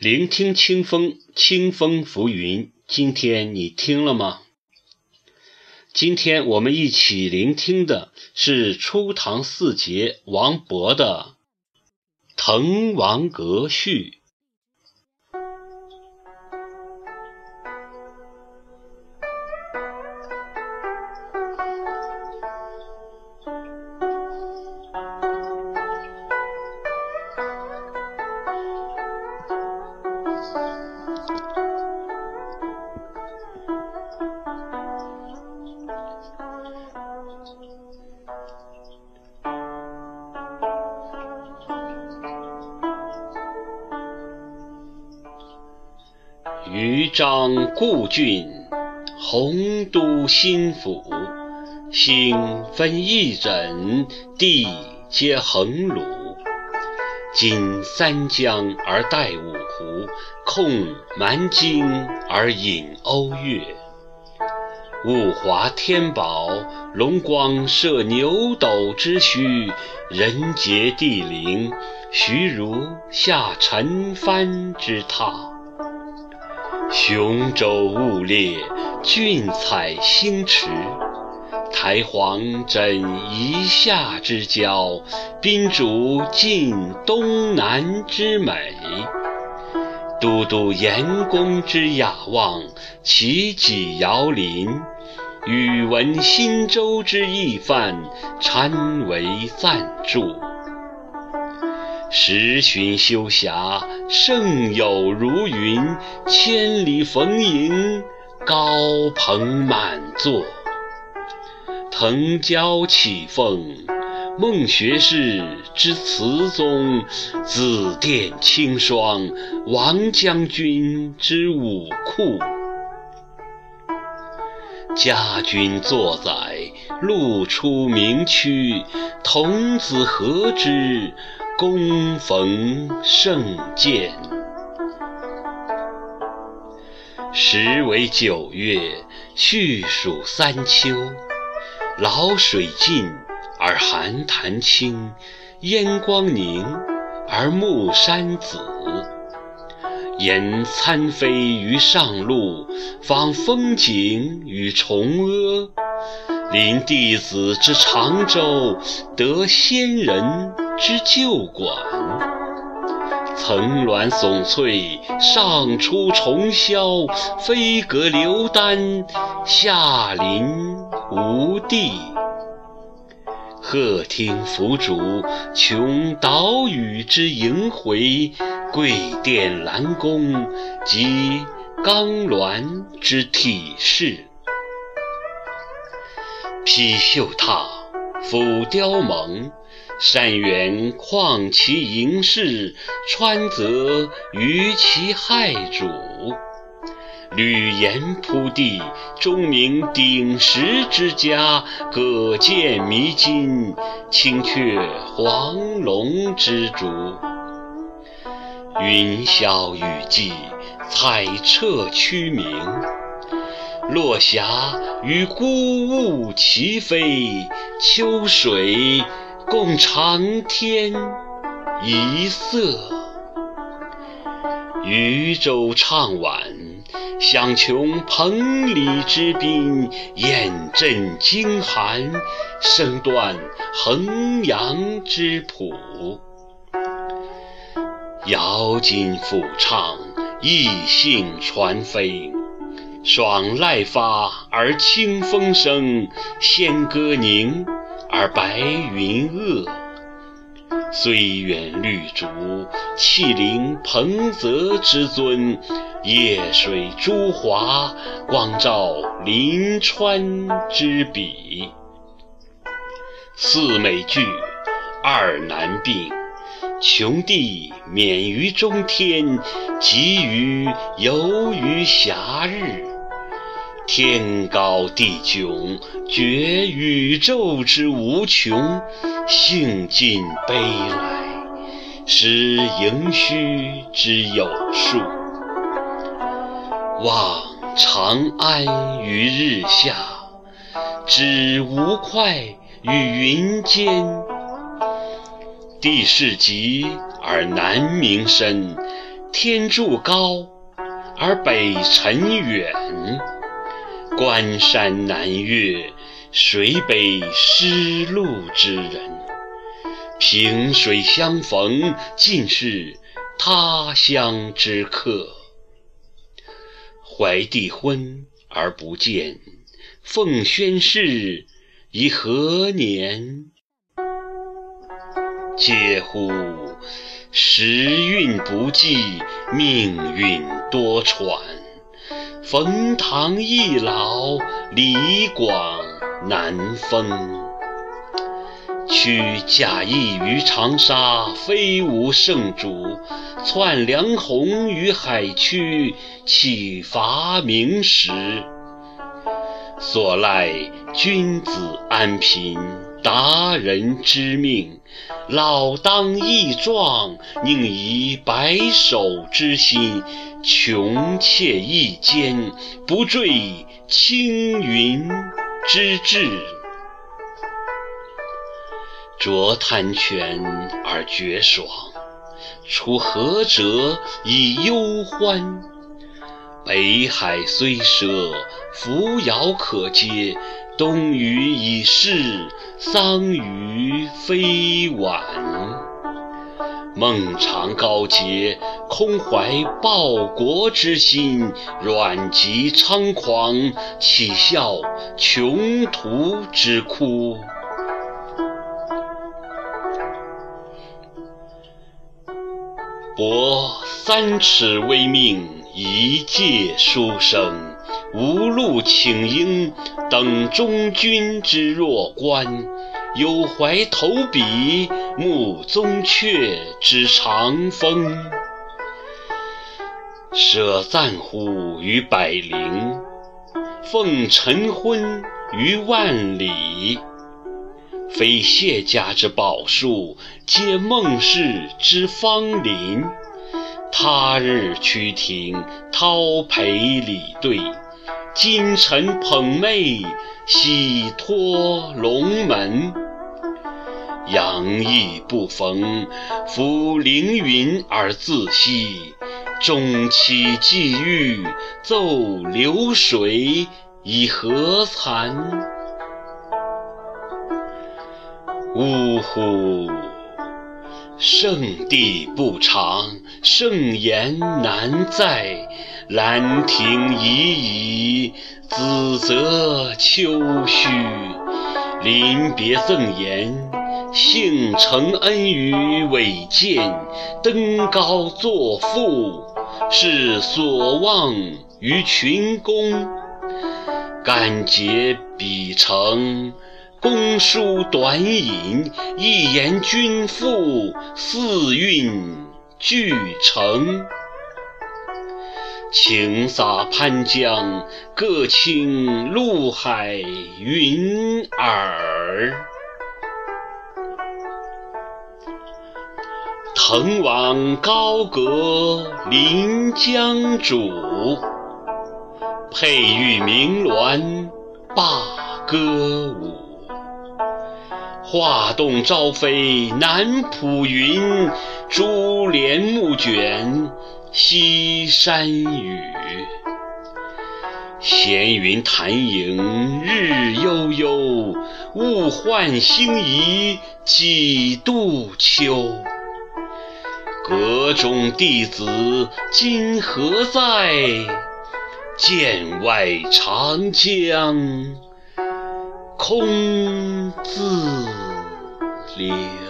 聆听清风，清风浮云。今天你听了吗？今天我们一起聆听的是初唐四杰王勃的《滕王阁序》。张故郡，洪都新府。星分翼轸，地接衡庐。襟三江而带五湖，控蛮荆而引瓯越。物华天宝，龙光射牛斗之墟；人杰地灵，徐如下陈蕃之榻。雄州雾列，俊采星驰；台隍枕夷夏之交，宾主尽东南之美。都督阎公之雅望，齐己遥临；宇文新州之懿范，参为赞助。十旬修霞，胜友如云；千里逢迎，高朋满座。腾蛟起凤，孟学士之词宗；紫殿青霜，王将军之武库。家君作宰，路出名区；童子何知？恭逢圣饯。时为九月，序属三秋。潦水尽而寒潭清，烟光凝而暮山紫。言参飞于上路，访风景于崇阿。临弟子之长洲，得仙人之旧馆。层峦耸翠，上出重霄；飞阁流丹，下临无地。鹤汀凫渚，穷岛屿之萦回；桂殿兰宫，集冈峦之体势。披绣闼，俯雕甍，山原旷其盈视，川泽于其害主。闾阎扑地，钟鸣鼎食之家；葛剑弥津，青雀黄龙之逐。云霄雨霁，彩彻区明。落霞与孤鹜齐飞，秋水共长天一色。渔舟唱晚，响穷彭蠡之滨；雁阵惊寒，声断衡阳之浦。瑶金抚唱，逸兴传飞。爽籁发而清风生，仙歌凝而白云遏。虽远绿竹，气凌彭泽之尊；夜水朱华，光照临川之笔。四美具，二难并。穷地免于中天，极余游于暇日。天高地迥，觉宇宙之无穷；兴尽悲来，识盈虚之有数。望长安于日下，指吴会于云间。地势极而南溟深，天柱高而北辰远，关山难越，谁悲失路之人？萍水相逢，尽是他乡之客。怀帝昏而不见，奉宣室以何年？嗟乎！时运不济，命运多舛。冯唐易老，李广难封。屈贾谊于长沙，非无圣主；窜梁鸿于海曲，岂乏明时？所赖君子安贫，达人之命。老当益壮，宁移白首之心，穷且益坚，不坠青云之志。濯贪泉而觉爽，处涸辙以忧欢。北海虽赊，扶摇可接；东隅已逝，桑榆非晚。孟尝高洁，空怀报国之心；阮籍猖狂，岂效穷途之哭？博三尺微命，一介书生，无路请缨，等中军之弱冠。有怀投笔，慕宗悫之长风。舍暂乎于百龄，奉晨昏于万里。非谢家之宝树，皆孟氏之芳邻。他日趋庭，叨陪礼对；今晨捧袂，喜托龙门。阳翳不逢，抚凌云而自惜；钟期既遇，奏流水以何惭？呜呼！圣地不长，圣言难在。兰亭已矣，梓泽秋虚。临别赠言，幸承恩于伟饯。登高作赋，是所望于群公。敢竭笔成。公输短引，一言均赋，四韵俱成。倾洒潘江，各倾陆海云尔。滕王高阁临江渚，佩玉鸣鸾罢歌舞。画栋朝飞南浦云，珠帘暮卷西山雨。闲云潭影日悠悠，物换星移几度秋。阁中弟子今何在？剑外长江空自。流。